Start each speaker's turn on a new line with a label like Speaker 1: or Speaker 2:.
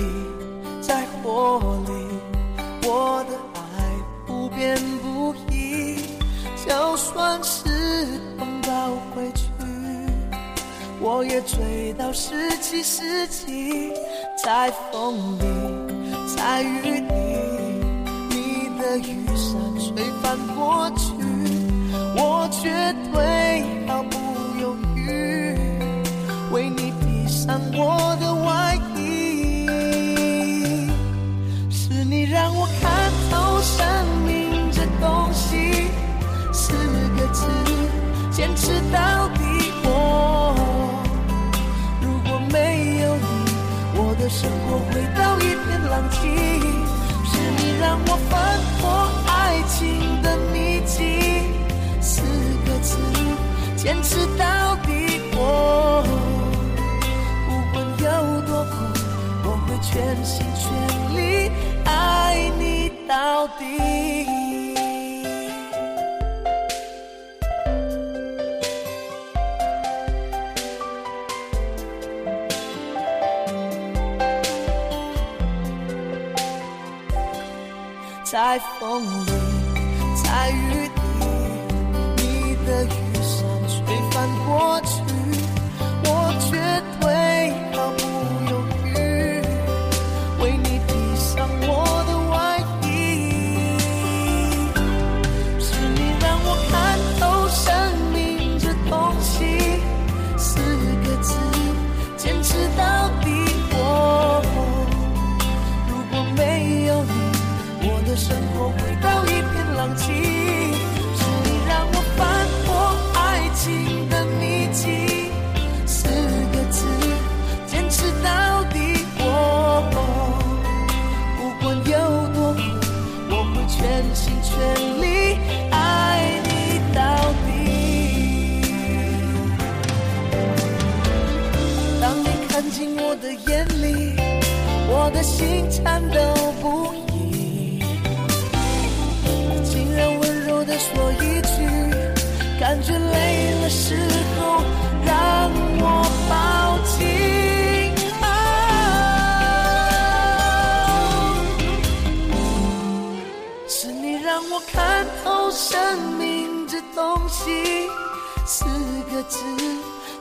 Speaker 1: 在水里，在火里，我的爱不变不移。就算是碰到回去，我也追到十七世纪。在风里，在雨里，你的雨伞吹翻过去，我绝对坚持到底。我如果没有你，我的生活回到一片狼藉。是你让我翻破爱情的秘籍，四个字，坚持到底。我不管有多苦，我会全心全力爱你到底。在风里，在雨里，你的雨伞吹翻过去，进我的眼里，我的心颤抖不已。竟然温柔的说一句，感觉累了时候让我抱紧。是你让我看透生命这东西，四个字，